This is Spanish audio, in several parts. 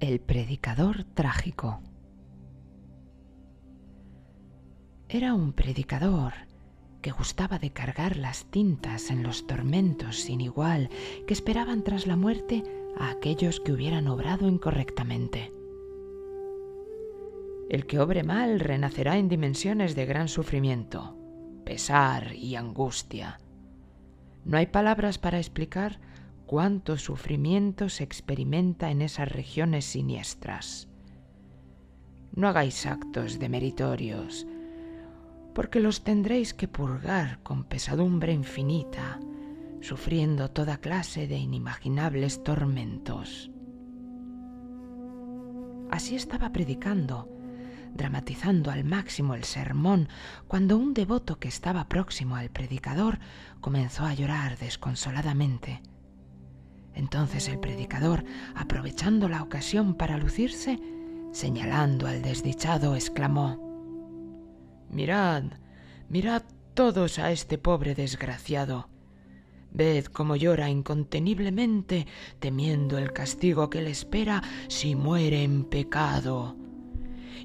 El predicador trágico. Era un predicador que gustaba de cargar las tintas en los tormentos sin igual que esperaban tras la muerte a aquellos que hubieran obrado incorrectamente. El que obre mal renacerá en dimensiones de gran sufrimiento, pesar y angustia. No hay palabras para explicar cuánto sufrimiento se experimenta en esas regiones siniestras. No hagáis actos de meritorios, porque los tendréis que purgar con pesadumbre infinita, sufriendo toda clase de inimaginables tormentos. Así estaba predicando, dramatizando al máximo el sermón, cuando un devoto que estaba próximo al predicador comenzó a llorar desconsoladamente. Entonces el predicador, aprovechando la ocasión para lucirse, señalando al desdichado, exclamó Mirad, mirad todos a este pobre desgraciado. Ved cómo llora inconteniblemente, temiendo el castigo que le espera si muere en pecado.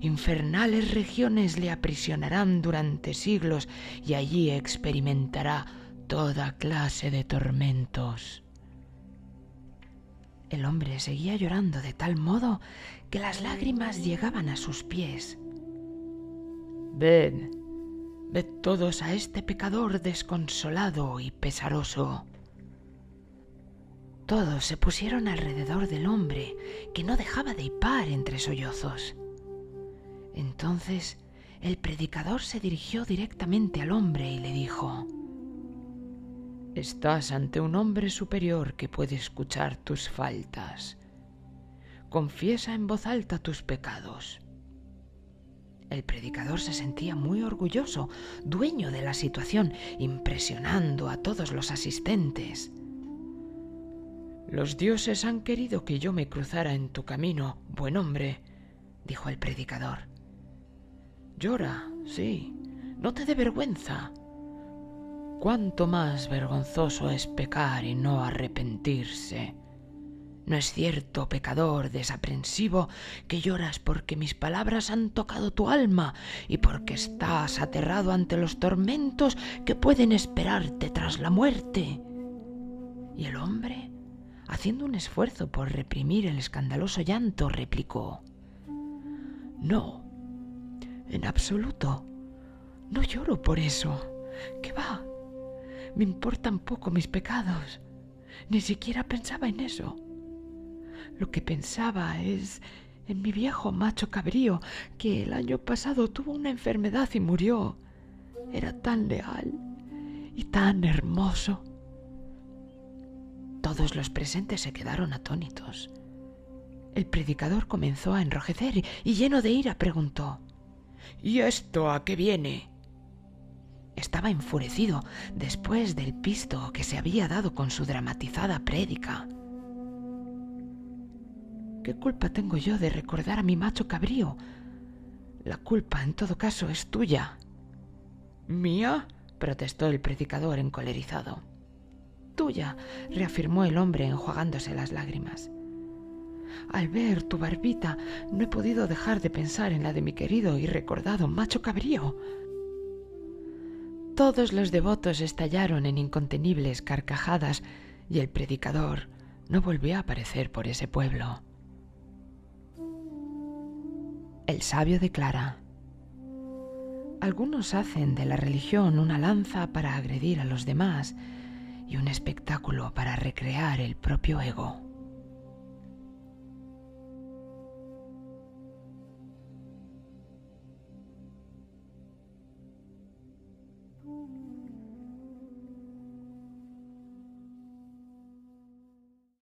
Infernales regiones le aprisionarán durante siglos y allí experimentará toda clase de tormentos. El hombre seguía llorando de tal modo que las lágrimas llegaban a sus pies. Ved, ved todos a este pecador desconsolado y pesaroso. Todos se pusieron alrededor del hombre, que no dejaba de hipar entre sollozos. Entonces el predicador se dirigió directamente al hombre y le dijo Estás ante un hombre superior que puede escuchar tus faltas. Confiesa en voz alta tus pecados. El predicador se sentía muy orgulloso, dueño de la situación, impresionando a todos los asistentes. Los dioses han querido que yo me cruzara en tu camino, buen hombre, dijo el predicador. Llora, sí, no te dé vergüenza cuánto más vergonzoso es pecar y no arrepentirse. ¿No es cierto, pecador desaprensivo, que lloras porque mis palabras han tocado tu alma y porque estás aterrado ante los tormentos que pueden esperarte tras la muerte? Y el hombre, haciendo un esfuerzo por reprimir el escandaloso llanto, replicó No, en absoluto. No lloro por eso. ¿Qué va? Me importan poco mis pecados. Ni siquiera pensaba en eso. Lo que pensaba es en mi viejo macho cabrío, que el año pasado tuvo una enfermedad y murió. Era tan leal y tan hermoso. Todos los presentes se quedaron atónitos. El predicador comenzó a enrojecer y lleno de ira preguntó ¿Y esto a qué viene? Enfurecido después del pisto que se había dado con su dramatizada prédica. ¿Qué culpa tengo yo de recordar a mi macho cabrío? La culpa, en todo caso, es tuya. ¿Mía? protestó el predicador encolerizado. Tuya, reafirmó el hombre enjuagándose las lágrimas. Al ver tu barbita, no he podido dejar de pensar en la de mi querido y recordado macho cabrío. Todos los devotos estallaron en incontenibles carcajadas y el predicador no volvió a aparecer por ese pueblo. El sabio declara, algunos hacen de la religión una lanza para agredir a los demás y un espectáculo para recrear el propio ego.